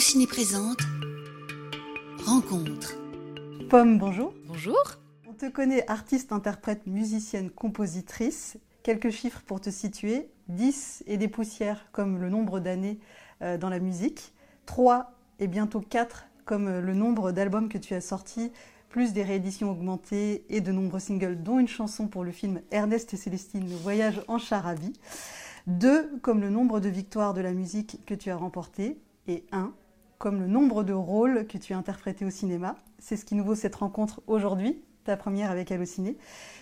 Ciné présente Rencontre. Pomme, bonjour. Bonjour. On te connaît artiste, interprète, musicienne, compositrice. Quelques chiffres pour te situer. 10 et des poussières comme le nombre d'années euh, dans la musique. 3 et bientôt 4 comme euh, le nombre d'albums que tu as sortis, plus des rééditions augmentées et de nombreux singles, dont une chanson pour le film Ernest et Célestine, le voyage en charabie. 2 comme le nombre de victoires de la musique que tu as remportées. Et 1 comme le nombre de rôles que tu as interprétés au cinéma. C'est ce qui nous vaut cette rencontre aujourd'hui, ta première avec Allociné.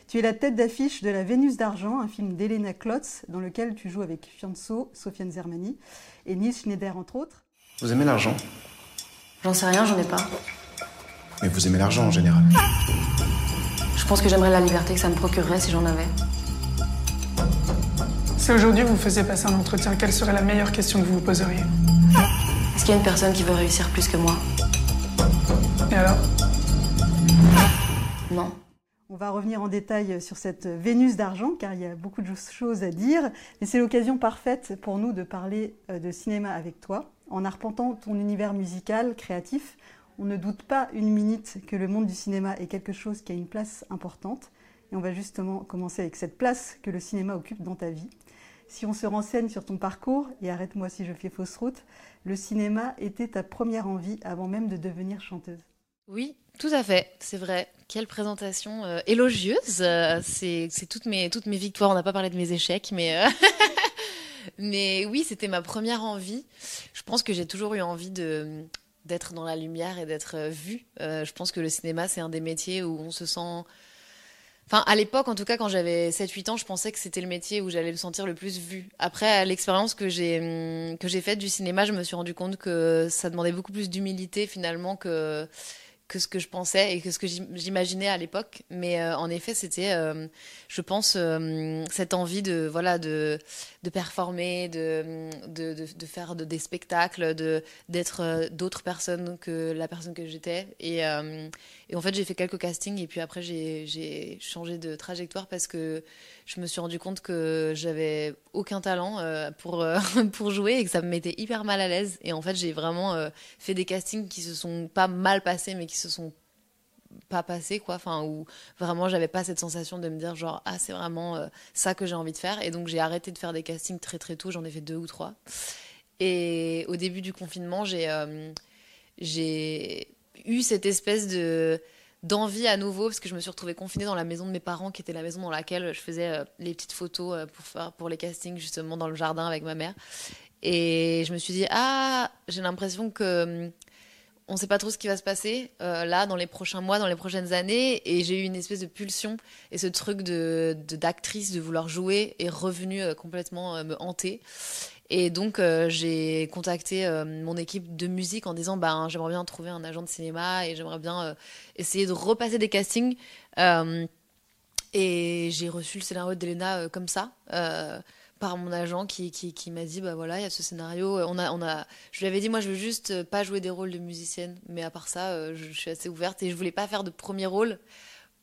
Tu es la tête d'affiche de La Vénus d'argent, un film d'Elena Klotz, dans lequel tu joues avec Fianso, Sofiane Zermani et Nils Schneider, entre autres. Vous aimez l'argent? J'en sais rien, j'en ai pas. Mais vous aimez l'argent en général. Je pense que j'aimerais la liberté que ça me procurerait si j'en avais. Si aujourd'hui vous faisiez passer un entretien, quelle serait la meilleure question que vous vous poseriez? Est-ce qu'il y a une personne qui veut réussir plus que moi Et alors Non. On va revenir en détail sur cette Vénus d'argent, car il y a beaucoup de choses à dire. Mais c'est l'occasion parfaite pour nous de parler euh, de cinéma avec toi. En arpentant ton univers musical, créatif, on ne doute pas une minute que le monde du cinéma est quelque chose qui a une place importante. Et on va justement commencer avec cette place que le cinéma occupe dans ta vie. Si on se renseigne sur ton parcours, et arrête-moi si je fais fausse route, le cinéma était ta première envie avant même de devenir chanteuse. Oui, tout à fait, c'est vrai. Quelle présentation euh, élogieuse. Euh, c'est toutes mes, toutes mes victoires. On n'a pas parlé de mes échecs, mais, euh, mais oui, c'était ma première envie. Je pense que j'ai toujours eu envie de d'être dans la lumière et d'être vue. je pense que le cinéma, c'est un des métiers où on se sent Enfin, à l'époque, en tout cas, quand j'avais 7-8 ans, je pensais que c'était le métier où j'allais me sentir le plus vu. Après, l'expérience que j'ai hum, que j'ai faite du cinéma, je me suis rendu compte que ça demandait beaucoup plus d'humilité finalement que que ce que je pensais et que ce que j'imaginais à l'époque. Mais euh, en effet, c'était, euh, je pense, euh, cette envie de voilà de de performer, de de, de, faire de, des spectacles, de d'être d'autres personnes que la personne que j'étais. Et, en fait, j'ai fait quelques castings et puis après j'ai changé de trajectoire parce que je me suis rendu compte que j'avais aucun talent pour, pour jouer et que ça me mettait hyper mal à l'aise. Et en fait, j'ai vraiment fait des castings qui se sont pas mal passés, mais qui se sont pas passés, quoi. Enfin, où vraiment j'avais pas cette sensation de me dire, genre, ah, c'est vraiment ça que j'ai envie de faire. Et donc, j'ai arrêté de faire des castings très très tôt. J'en ai fait deux ou trois. Et au début du confinement, j'ai j'ai eu cette espèce de d'envie à nouveau parce que je me suis retrouvée confinée dans la maison de mes parents qui était la maison dans laquelle je faisais euh, les petites photos euh, pour faire pour les castings justement dans le jardin avec ma mère et je me suis dit ah j'ai l'impression que on sait pas trop ce qui va se passer euh, là dans les prochains mois dans les prochaines années et j'ai eu une espèce de pulsion et ce truc de d'actrice de, vouloir jouer est revenu complètement me hanter et donc, euh, j'ai contacté euh, mon équipe de musique en disant ben, j'aimerais bien trouver un agent de cinéma et j'aimerais bien euh, essayer de repasser des castings. et j'ai reçu le scénario d'Elena comme ça. Par mon agent qui, qui, m'a dit bah voilà il y a ce scénario on a on a je lui avais dit moi je veux juste pas jouer des rôles de musicienne mais à part ça je, je suis assez ouverte et je voulais pas faire de premier rôle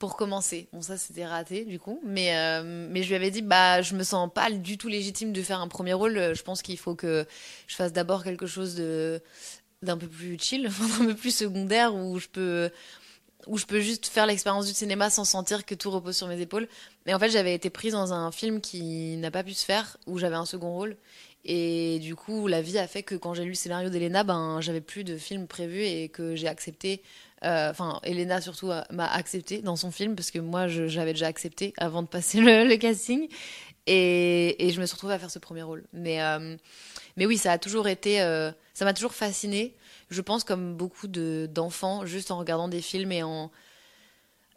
pour commencer. Bon, ça c'était raté du coup, mais euh, mais je lui avais dit bah je me sens pas du tout légitime de faire un premier rôle. Je pense qu'il faut que je fasse d'abord quelque chose de d'un peu plus chill, un peu plus secondaire où je peux où je peux juste faire l'expérience du cinéma sans sentir que tout repose sur mes épaules. Mais en fait, j'avais été prise dans un film qui n'a pas pu se faire où j'avais un second rôle et du coup, la vie a fait que quand j'ai lu le scénario d'Elena, ben j'avais plus de film prévu et que j'ai accepté euh, enfin, Elena surtout m'a accepté dans son film parce que moi j'avais déjà accepté avant de passer le, casting et, je me suis retrouvée à faire ce premier rôle. Mais euh, oui, ça a toujours été, euh, ça m'a toujours fascinée. Je pense comme beaucoup de d'enfants, juste en regardant des films et en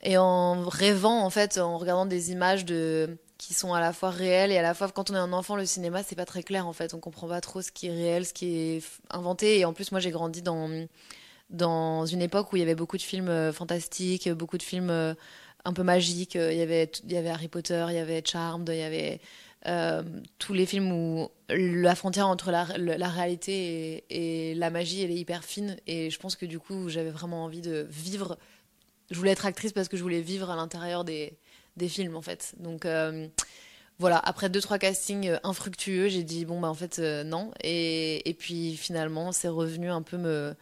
et en rêvant en fait, en regardant des images de qui sont à la fois réelles et à la fois quand on est un enfant le cinéma c'est pas très clair en fait on comprend pas trop ce qui est réel ce qui est inventé et en plus moi j'ai grandi dans une époque où il y avait beaucoup de films euh, fantastiques, beaucoup de films euh, un peu magiques. Avait, il y avait Harry Potter, il y avait Charmed, il y avait euh, tous les films où la frontière entre la, réalité et, la magie, elle est hyper fine. Et je pense que du coup, j'avais vraiment envie de vivre. Je voulais être actrice parce que je voulais vivre à l'intérieur des, des films, en fait. Donc, voilà, après deux trois castings euh, infructueux, j'ai dit bon bah en fait euh, non et, puis finalement c'est revenu un peu me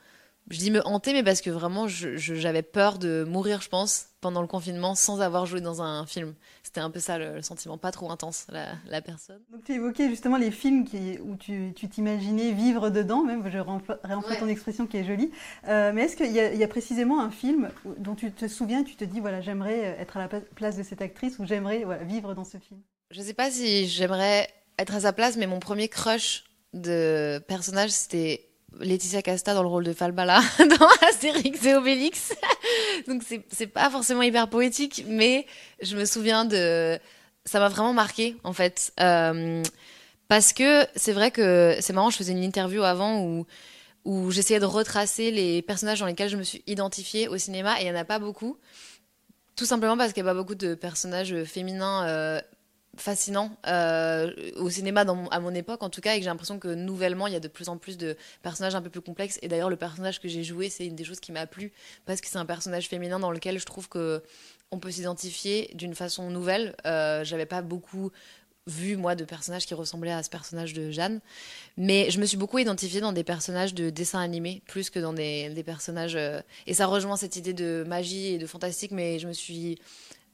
je dis me hanter mais parce que vraiment j'avais peur de mourir je pense pendant le confinement sans avoir joué dans un film. C'était un peu ça le, le sentiment, pas trop intense la, la personne. Donc tu évoquais justement les films qui, où tu tu t'imaginais vivre dedans, même je réemploie Ouais. ton expression qui est jolie. Euh, mais est-ce qu'il y, y a précisément un film dont tu te souviens, tu te dis voilà j'aimerais être à la pla- place de cette actrice ou j'aimerais voilà, vivre dans ce film? Je sais pas si j'aimerais être à sa place mais mon premier crush de personnage c'était Laetitia Casta dans le rôle de Falbala dans Astérix et Obélix. Donc c'est pas forcément hyper poétique, mais je me souviens de ça m'a vraiment marqué en fait Euh, parce que c'est vrai que c'est marrant. Je faisais une interview avant où où j'essayais de retracer les personnages dans lesquels je me suis identifiée au cinéma et il y en a pas beaucoup. Tout simplement parce qu'il n'y a pas beaucoup de personnages féminins euh, fascinants euh, au cinéma à mon époque en tout cas et que j'ai l'impression que nouvellement il y a de plus en plus de personnages un peu plus complexes. Et d'ailleurs le personnage que j'ai joué c'est une des choses qui m'a plu parce que c'est un personnage féminin dans lequel je trouve que on peut s'identifier d'une façon nouvelle. Euh, j'avais pas beaucoup vu moi de personnages qui ressemblaient à ce personnage de Jeanne. Mais je me suis beaucoup identifiée dans des personnages de dessins animés plus que dans des, des personnages euh, et ça rejoint cette idée de magie et de fantastique mais je me suis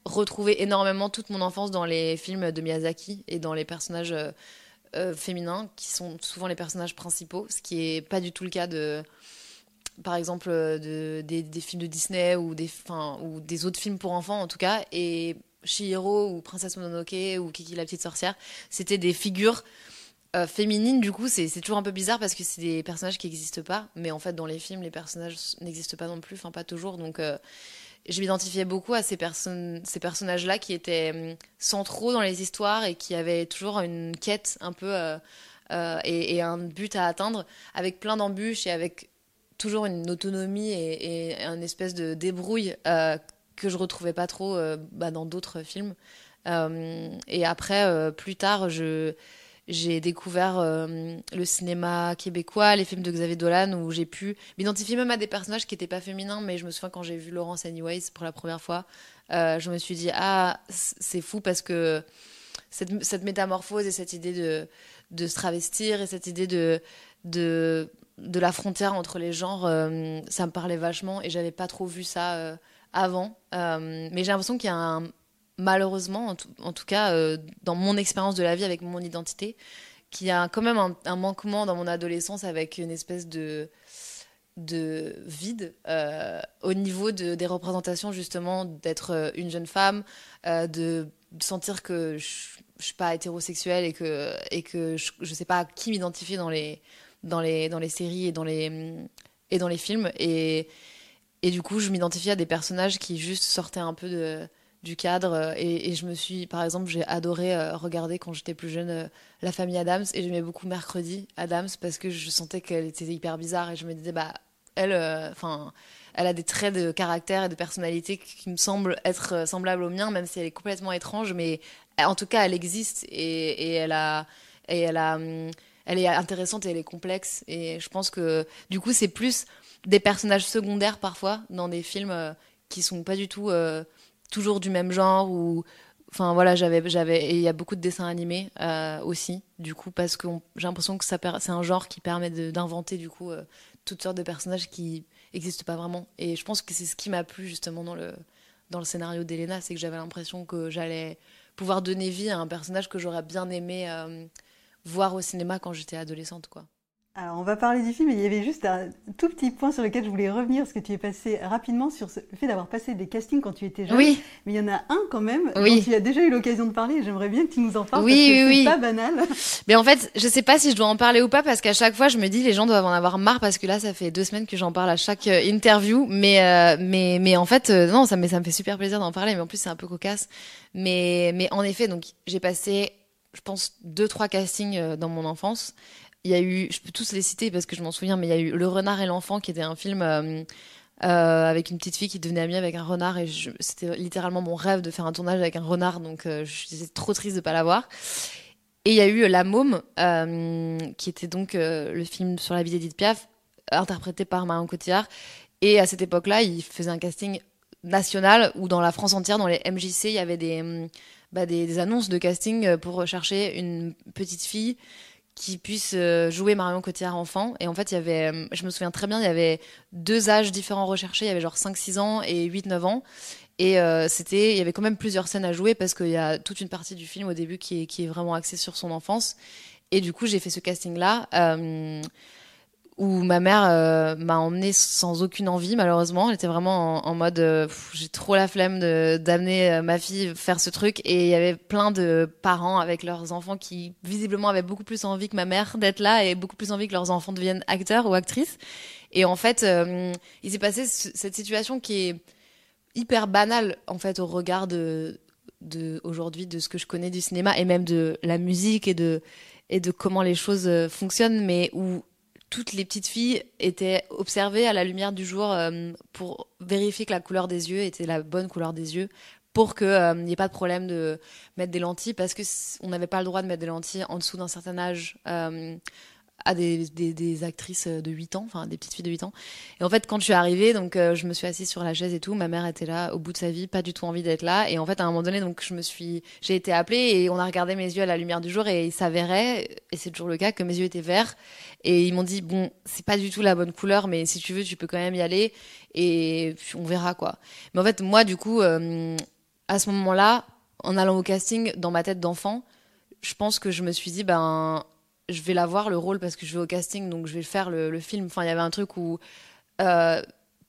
retrouvée énormément toute mon enfance dans les films de Miyazaki et dans les personnages euh, euh, féminins qui sont souvent les personnages principaux ce qui est pas du tout le cas de par exemple euh, de, des, films de Disney ou des, autres films pour enfants en tout cas. Et Chihiro ou Princesse Mononoke ou Kiki la petite sorcière c'était des figures féminines. Du coup c'est toujours un peu bizarre parce que c'est des personnages qui n'existent pas. Mais en fait dans les films les personnages n'existent pas non plus enfin pas toujours. Donc je m'identifiais beaucoup à ces, personnes, ces personnages-là qui étaient hum, centraux dans les histoires et qui avaient toujours une quête un peu euh, euh, et, un but à atteindre avec plein d'embûches et avec toujours une autonomie et, et un espèce de débrouille euh, que je retrouvais pas trop bah, dans d'autres films. Et après, plus tard, je j'ai découvert euh, le cinéma québécois, les films de Xavier Dolan, où j'ai pu m'identifier même à des personnages qui n'étaient pas féminins, mais je me souviens quand j'ai vu Laurence Anyways pour la première fois, euh, je me suis dit, ah, c'est fou parce que cette, métamorphose et cette idée de, se travestir et cette idée de, de, la frontière entre les genres, euh, ça me parlait vachement et j'avais pas trop vu ça avant. Mais j'ai l'impression qu'il y a un, malheureusement, en tout, cas euh, dans mon expérience de la vie avec mon identité, qu'il y a quand même un, manquement dans mon adolescence avec une espèce de de vide euh, au niveau de, des représentations justement d'être euh, une jeune femme, de sentir que je, je suis pas hétérosexuelle et que et que je, je sais pas à qui m'identifier dans les dans les dans les séries et dans les et dans les films. Et et du coup je m'identifiais à des personnages qui juste sortaient un peu de du cadre euh, et, je me suis par exemple j'ai adoré euh, regarder quand j'étais plus jeune euh, la famille Adams et j'aimais beaucoup mercredi Adams parce que je sentais qu'elle était hyper bizarre et je me disais bah elle enfin elle a des traits de caractère et de personnalité qui, me semblent être semblables aux miens même si elle est complètement étrange mais en tout cas elle existe et, et elle a et elle a hum, elle est intéressante et elle est complexe et je pense que du coup c'est plus des personnages secondaires parfois dans des films qui sont pas du tout toujours du même genre ou enfin voilà j'avais j'avais et il y a beaucoup de dessins animés euh, aussi du coup parce que j'ai l'impression que ça c'est un genre qui permet de- d'inventer du coup euh, toutes sortes de personnages qui existent pas vraiment. Et je pense que c'est ce qui m'a plu justement dans le dans le scénario d'Elena c'est que j'avais l'impression que j'allais pouvoir donner vie à un personnage que j'aurais bien aimé euh, voir au cinéma quand j'étais adolescente quoi Alors, on va parler du film, et il y avait juste un tout petit point sur lequel je voulais revenir, parce que tu es passé rapidement sur ce- le fait d'avoir passé des castings quand tu étais jeune. oui Mais il y en a un quand même Oui. dont tu as déjà eu l'occasion de parler, et j'aimerais bien que tu nous en parles, Oui, parce que oui. pas banal. Mais en fait, je sais pas si je dois en parler ou pas parce qu'à chaque fois, je me dis les gens doivent en avoir marre parce que là, ça fait deux semaines que j'en parle à chaque euh, interview. Mais euh, mais mais en fait, euh, non, ça me ça me fait super plaisir d'en parler. Mais en plus, c'est un peu cocasse. Mais mais en effet, donc j'ai passé, je pense, deux trois castings euh, dans mon enfance. Il y a eu, je peux tous les citer parce que je m'en souviens, mais il y a eu Le Renard et l'enfant qui était un film. euh, euh, avec une petite fille qui devenait amie avec un renard et c'était littéralement mon rêve de faire un tournage avec un renard donc euh, j'étais trop triste de pas l'avoir et il y a eu La Môme, euh, qui était donc le film sur la vie d'Edith Piaf, interprété par Marion Cotillard. Et à cette époque-là, il faisait un casting national où dans la France entière, dans les MJC, il y avait hum, bah, des, des annonces de casting pour rechercher une petite fille qui puisse euh, jouer Marion Cotillard enfant. Et en fait, il y avait, euh, je me souviens très bien, il y avait deux âges différents recherchés. Il y avait genre 5-6 ans et 8-9 ans. Et euh, c'était, il y avait quand même plusieurs scènes à jouer parce qu'il y a toute une partie du film au début qui est, qui est vraiment axée sur son enfance. Et du coup, j'ai fait ce casting-là. Où ma mère euh, m'a emmenée sans aucune envie malheureusement. Elle était vraiment en, mode euh, j'ai trop la flemme d'amener euh, ma fille faire ce truc. Et il y avait plein de parents avec leurs enfants qui visiblement avaient beaucoup plus envie que ma mère d'être là et beaucoup plus envie que leurs enfants deviennent acteurs ou actrices. Et en fait il s'est passé ce- cette situation qui est hyper banale en fait au regard de de aujourd'hui de ce que je connais du cinéma et même de la musique et de et de comment les choses fonctionnent mais où toutes les petites filles étaient observées à la lumière du jour euh, pour vérifier que la couleur des yeux était la bonne couleur des yeux pour que euh, n'y ait pas de problème de mettre des lentilles parce que on n'avait pas le droit de mettre des lentilles en dessous d'un certain âge euh, à des, actrices de 8 ans, enfin des petites filles de 8 ans. Et en fait, quand je suis arrivée, donc euh, je me suis assise sur la chaise et tout, ma mère était là au bout de sa vie, pas du tout envie d'être là. Et en fait, à un moment donné, donc je me suis, j'ai été appelée et on a regardé mes yeux à la lumière du jour et il s'avérait, et c'est toujours le cas, que mes yeux étaient verts. Et ils m'ont dit bon, c'est pas du tout la bonne couleur, mais si tu veux, tu peux quand même y aller et on verra quoi. Mais en fait, moi, du coup, euh, à ce moment-là, en allant au casting, dans ma tête d'enfant, je pense que je me suis dit ben je vais l'avoir le rôle parce que je vais au casting donc je vais faire le, le film. Enfin il y avait un truc où euh,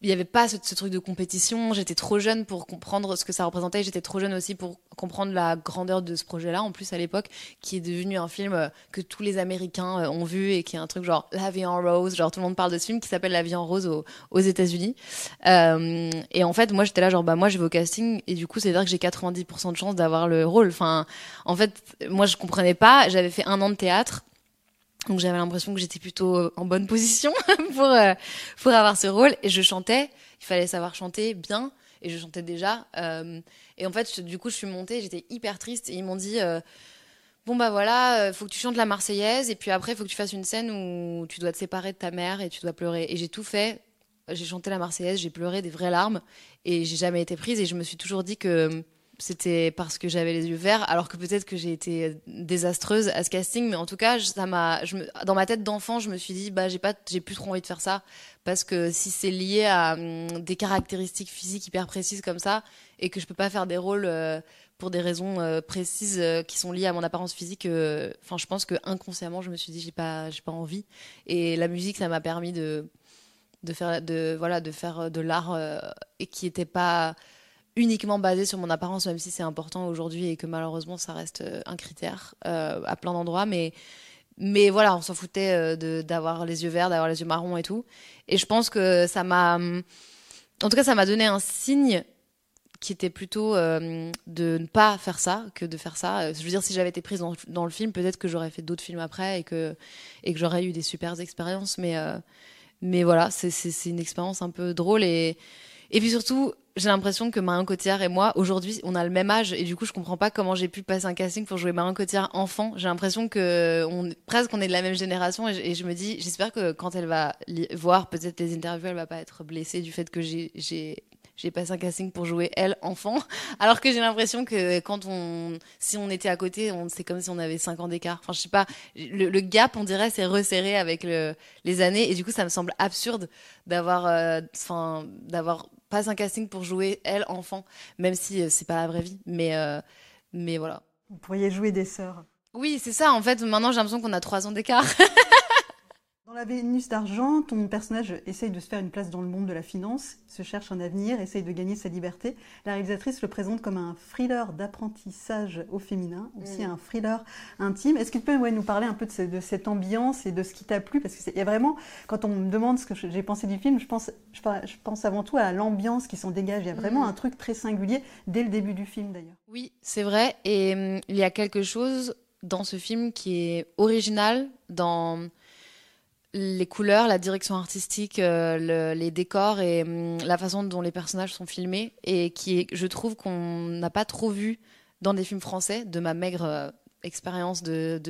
il n'y avait pas ce, ce truc de compétition. J'étais trop jeune pour comprendre ce que ça représentait. J'étais trop jeune aussi pour comprendre la grandeur de ce projet là en plus à l'époque qui est devenu un film euh, que tous les américains euh, ont vu et qui est un truc genre La vie en rose. Genre tout le monde parle de ce film qui s'appelle La vie en rose aux, aux États-Unis. Euh, et en fait moi j'étais là genre bah moi je vais au casting et du coup c'est à dire que j'ai 90% de chance d'avoir le rôle. Enfin en fait moi je comprenais pas. J'avais fait un an de théâtre donc j'avais l'impression que j'étais plutôt euh, en bonne position pour euh, pour avoir ce rôle et je chantais. Il fallait savoir chanter bien et je chantais déjà. Euh, et en fait, du coup, je suis montée, j'étais hyper triste et ils m'ont dit euh, bon bah voilà, faut que tu chantes la Marseillaise et puis après faut que tu fasses une scène où tu dois te séparer de ta mère et tu dois pleurer. Et j'ai tout fait. J'ai chanté la Marseillaise, j'ai pleuré des vraies larmes et j'ai jamais été prise et je me suis toujours dit que c'était parce que j'avais les yeux verts, alors que peut-être que j'ai été désastreuse à ce casting, mais en tout cas, ça m'a, dans ma tête d'enfant, je me suis dit, bah, j'ai pas, j'ai plus trop envie de faire ça, parce que si c'est lié à hum, des caractéristiques physiques hyper précises comme ça, et que je peux pas faire des rôles euh, pour des raisons euh, précises euh, qui sont liées à mon apparence physique, euh, enfin, je pense que inconsciemment, je me suis dit, j'ai pas, j'ai pas envie, et la musique, ça m'a permis de, de faire, de, voilà, de faire de l'art euh, et qui était pas uniquement basé sur mon apparence, même si c'est important aujourd'hui et que malheureusement ça reste euh, un critère euh, à plein d'endroits. Mais, mais voilà, on s'en foutait euh, d'avoir les yeux verts, d'avoir les yeux marrons et tout. Et je pense que ça m'a. En tout cas, ça m'a donné un signe qui était plutôt euh, de ne pas faire ça que de faire ça. Euh, Je veux dire, si j'avais été prise dans, dans le film, peut-être que j'aurais fait d'autres films après et que, et que j'aurais eu des super expériences. Mais, euh, mais voilà, c'est c'est- c'est une expérience un peu drôle et. Et puis surtout, j'ai l'impression que Marion Cotillard et moi, aujourd'hui, on a le même âge et du coup, je comprends pas comment j'ai pu passer un casting pour jouer Marion Cotillard enfant. J'ai l'impression que on, presque on est de la même génération et je, me dis, j'espère que quand elle va voir peut-être les interviews, elle va pas être blessée du fait que j'ai j'ai passé un casting pour jouer elle enfant, alors que j'ai l'impression que quand on, si on était à côté, on, c'est comme si on avait 5 ans d'écart. Enfin, je sais pas, le, le gap, on dirait, c'est resserré avec le, les années, et du coup, ça me semble absurde d'avoir, euh, enfin, d'avoir pas un casting pour jouer elle enfant, même si euh, c'est pas la vraie vie, mais, euh, mais voilà. Vous pourriez jouer des sœurs. Oui, c'est ça. En fait, maintenant, j'ai l'impression qu'on a 3 ans d'écart. Dans la Vénus d'argent, ton personnage essaye de se faire une place dans le monde de la finance, se cherche un avenir, essaye de gagner sa liberté. La réalisatrice le présente comme un thriller d'apprentissage au féminin, aussi Mm. un thriller intime. Est-ce que tu peux ouais, nous parler un peu de, ce- de cette ambiance et de ce qui t'a plu? Parce qu'il y a vraiment, quand on me demande ce que j'ai pensé du film, je pense, je, pa- je pense avant tout à l'ambiance qui s'en dégage. Il y a vraiment Mm. un truc très singulier dès le début du film d'ailleurs. Oui, c'est vrai. Et hum, il y a quelque chose dans ce film qui est original dans les couleurs, la direction artistique, euh, le- les décors et hum, la façon dont les personnages sont filmés et qui est, je trouve qu'on n'a pas trop vu dans des films français de ma maigre euh, expérience de,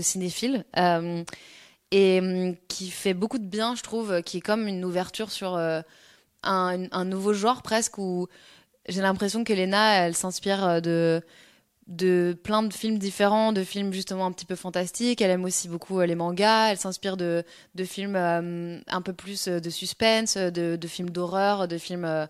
cinéphile. Euh, et hum, qui fait beaucoup de bien, je trouve, qui est comme une ouverture sur un, un nouveau genre presque où j'ai l'impression qu'Elena, elle s'inspire de de plein de films différents, de films justement un petit peu fantastiques. Elle aime aussi beaucoup les mangas. Elle s'inspire de, de films un peu plus de suspense, de, films d'horreur, de films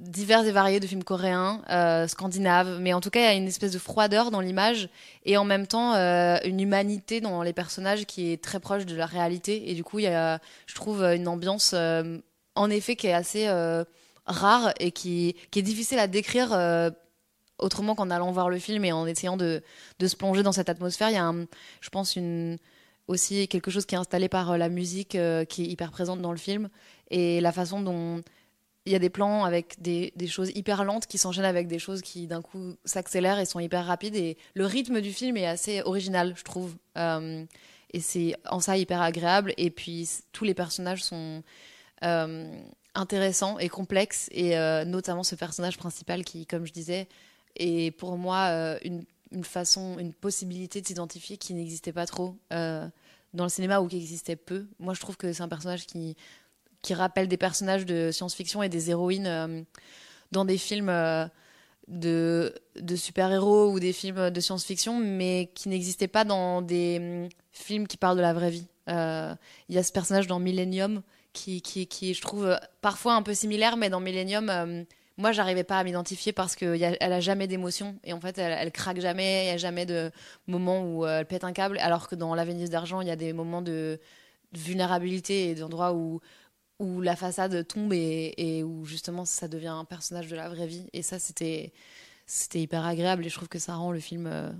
divers et variés de films coréens, euh, scandinaves, mais en tout cas il y a une espèce de froideur dans l'image et en même temps euh, une humanité dans les personnages qui est très proche de la réalité et du coup il y a, je trouve, une ambiance euh, en effet qui est assez euh, rare et qui, qui est difficile à décrire autrement qu'en allant voir le film et en essayant de, se plonger dans cette atmosphère. Il y a, je pense, aussi quelque chose qui est installé par la musique qui est hyper présente dans le film et la façon dont il y a des plans avec des, choses hyper lentes qui s'enchaînent avec des choses qui d'un coup s'accélèrent et sont hyper rapides. Et le rythme du film est assez original, je trouve. Euh, et c'est en ça hyper agréable. Et puis tous les personnages sont euh, intéressants et complexes. Et euh, notamment ce personnage principal qui, comme je disais, est pour moi euh, une, façon, une possibilité de s'identifier qui n'existait pas trop euh, dans le cinéma ou qui existait peu. Moi, je trouve que c'est un personnage qui qui rappellent des personnages de science-fiction et des héroïnes euh, dans des films de, super-héros ou des films de science-fiction, mais qui n'existaient pas dans des mm, films qui parlent de la vraie vie. Il y a ce personnage dans Millennium qui, qui, qui, je trouve, parfois un peu similaire, mais dans Millennium, moi, j'arrivais pas à m'identifier parce qu'elle a, jamais d'émotion et en fait, elle, craque jamais, il y a jamais de moment où elle pète un câble, alors que dans La Venise d'argent, il y a des moments de vulnérabilité et d'endroits où la façade tombe et, et, où justement ça devient un personnage de la vraie vie. Et ça, c'était c'était hyper agréable et je trouve que ça rend le film euh,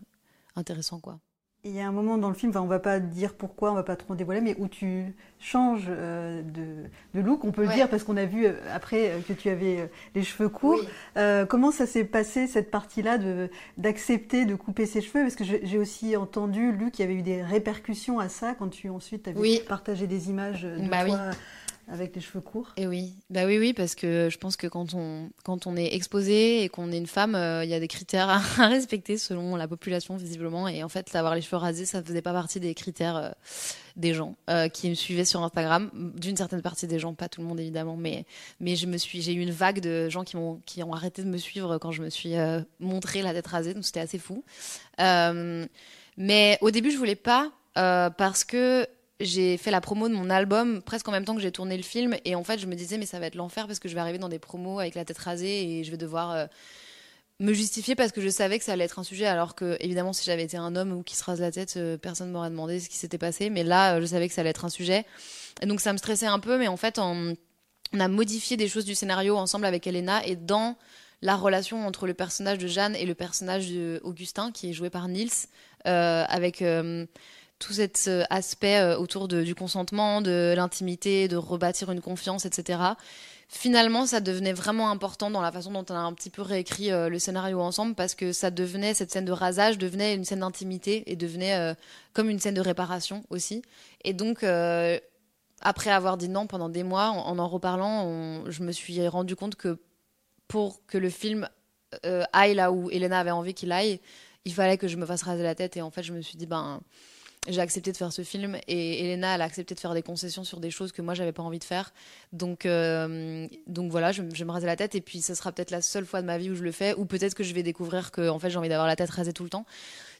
intéressant, quoi. Il y a un moment dans le film, enfin, on va pas dire pourquoi, on va pas trop dévoiler, mais où tu changes euh, de, de, look, on peut ouais. le dire, parce qu'on a vu euh, après euh, que tu avais les cheveux courts. Oui. Comment ça s'est passé, cette partie-là, d'accepter de, de, couper ses cheveux? Parce que j'ai aussi entendu, lu qu'il y avait eu des répercussions à ça quand tu ensuite avais oui. partagé des images de bah toi. Oui avec les cheveux courts. Et oui, bah oui, oui, parce que je pense que quand on quand on est exposé et qu'on est une femme, euh, il y a des critères à, respecter selon la population visiblement. Et en fait, avoir les cheveux rasés, ça faisait pas partie des critères euh, des gens euh, qui me suivaient sur Instagram, d'une certaine partie des gens, pas tout le monde évidemment, mais mais je me suis, j'ai eu une vague de gens qui m'ont qui ont arrêté de me suivre quand je me suis euh, montré la tête rasée, donc c'était assez fou. Mais au début, je voulais pas parce que j'ai fait la promo de mon album presque en même temps que j'ai tourné le film. Et en fait je me disais mais ça va être l'enfer parce que je vais arriver dans des promos avec la tête rasée et je vais devoir euh, me justifier parce que je savais que ça allait être un sujet. Alors que évidemment si j'avais été un homme ou qui se rase la tête euh, personne m'aurait demandé ce qui s'était passé. Mais là euh, je savais que ça allait être un sujet. Et donc ça me stressait un peu. Mais en fait on, on a modifié des choses du scénario ensemble avec Elena et dans la relation entre le personnage de Jeanne et le personnage d'Augustin qui est joué par Nils euh, avec tout cet euh, aspect euh, autour du consentement, de l'intimité, de rebâtir une confiance, etc. Finalement, ça devenait vraiment important dans la façon dont on a un petit peu réécrit euh, le scénario ensemble parce que ça devenait, cette scène de rasage devenait une scène d'intimité et devenait comme une scène de réparation aussi. Et donc, après avoir dit non pendant des mois, en en, reparlant, je me suis rendu compte que pour que le film aille là où Elena avait envie qu'il aille, il fallait que je me fasse raser la tête. Et en fait, je me suis dit, ben j'ai accepté de faire ce film et Elena a accepté de faire des concessions sur des choses que moi j'avais pas envie de faire. Donc euh, donc voilà je, je me raser la tête et puis ce sera peut-être la seule fois de ma vie où je le fais ou peut-être que je vais découvrir que en fait j'ai envie d'avoir la tête rasée tout le temps.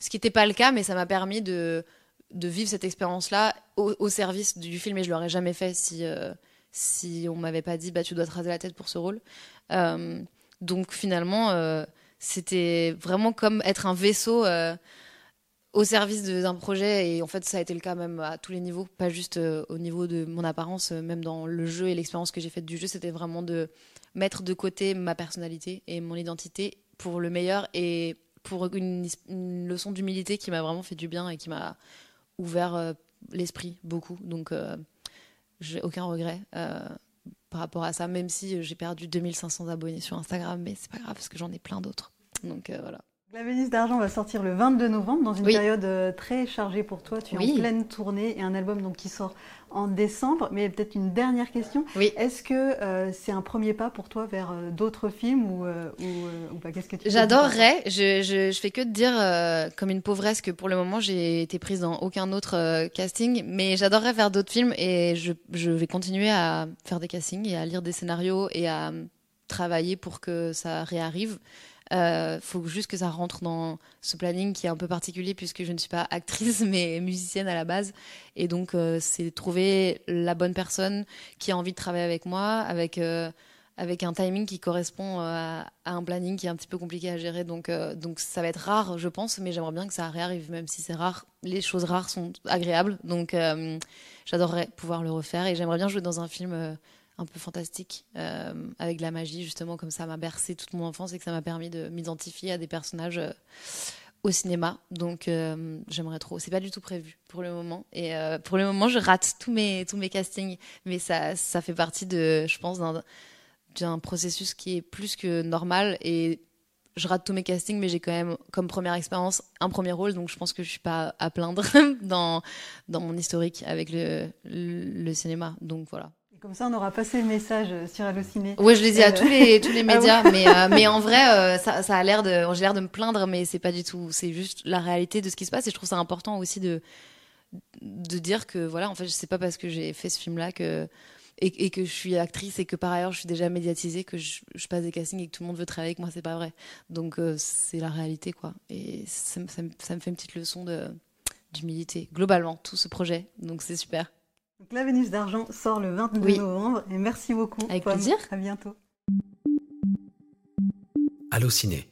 Ce qui n'était pas le cas mais ça m'a permis de vivre cette expérience là au, service du film et je l'aurais jamais fait si euh, si on m'avait pas dit bah tu dois te raser la tête pour ce rôle. Euh, donc finalement euh, c'était vraiment comme être un vaisseau au service d'un projet et en fait ça a été le cas même à tous les niveaux pas juste euh, au niveau de mon apparence euh, même dans le jeu et l'expérience que j'ai faite du jeu c'était vraiment de mettre de côté ma personnalité et mon identité pour le meilleur et pour une, leçon d'humilité qui m'a vraiment fait du bien et qui m'a ouvert euh, l'esprit beaucoup. Donc j'ai aucun regret par rapport à ça même si j'ai perdu 2500 abonnés sur Instagram mais c'est pas grave parce que j'en ai plein d'autres. Donc voilà la Vénus d'argent va sortir le 22 novembre dans une oui. période euh, très chargée pour toi. Tu es oui. en pleine tournée et un album donc qui sort en décembre. Mais peut-être une dernière question. Oui. Est-ce que euh, c'est un premier pas pour toi vers euh, d'autres films ou, euh, ou, ou pas? Qu'est-ce que tu J'adorerais. Je, je, je, fais que de dire comme une pauvresse que pour le moment j'ai été prise dans aucun autre casting. Mais j'adorerais faire d'autres films et je, je vais continuer à faire des castings et à lire des scénarios et à travailler pour que ça réarrive. Euh, faut juste que ça rentre dans ce planning qui est un peu particulier puisque je ne suis pas actrice mais musicienne à la base. Et donc, euh, c'est trouver la bonne personne qui a envie de travailler avec moi, avec, euh, avec un timing qui correspond à, à, un planning qui est un petit peu compliqué à gérer. Donc, donc ça va être rare, je pense, mais j'aimerais bien que ça réarrive, même si c'est rare. Les choses rares sont agréables. Donc, j'adorerais pouvoir le refaire et j'aimerais bien jouer dans un film un peu fantastique, euh, avec la magie, justement, comme ça m'a bercé toute mon enfance et que ça m'a permis de m'identifier à des personnages euh, au cinéma. Donc, euh, j'aimerais trop. C'est pas du tout prévu pour le moment. Et pour le moment, je rate tous mes, tous mes castings. Mais ça, ça fait partie de, je pense, d'un processus qui est plus que normal. Et je rate tous mes castings, mais j'ai quand même, comme première expérience, un premier rôle. Donc, je pense que je suis pas à plaindre dans, dans mon historique avec le, le cinéma. Donc, voilà. Comme ça, on aura passé le message euh, sur Allociné. Oui, je l'ai dit à tous les tous les ah médias, mais euh, mais en vrai, euh, ça, ça a l'air de, j'ai l'air de me plaindre, mais c'est pas du tout. C'est juste la réalité de ce qui se passe, et je trouve ça important aussi de de dire que voilà, en fait, je sais pas parce que j'ai fait ce film-là que et, et, que je suis actrice et que par ailleurs je suis déjà médiatisée que je, je, passe des castings et que tout le monde veut travailler avec moi, c'est pas vrai. Donc c'est la réalité, quoi. Et ça, ça, ça me fait une petite leçon de d'humilité globalement tout ce projet. Donc c'est super. Donc, la Vénus d'argent sort le 22 novembre et merci beaucoup. Avec plaisir. À bientôt. Allô Ciné.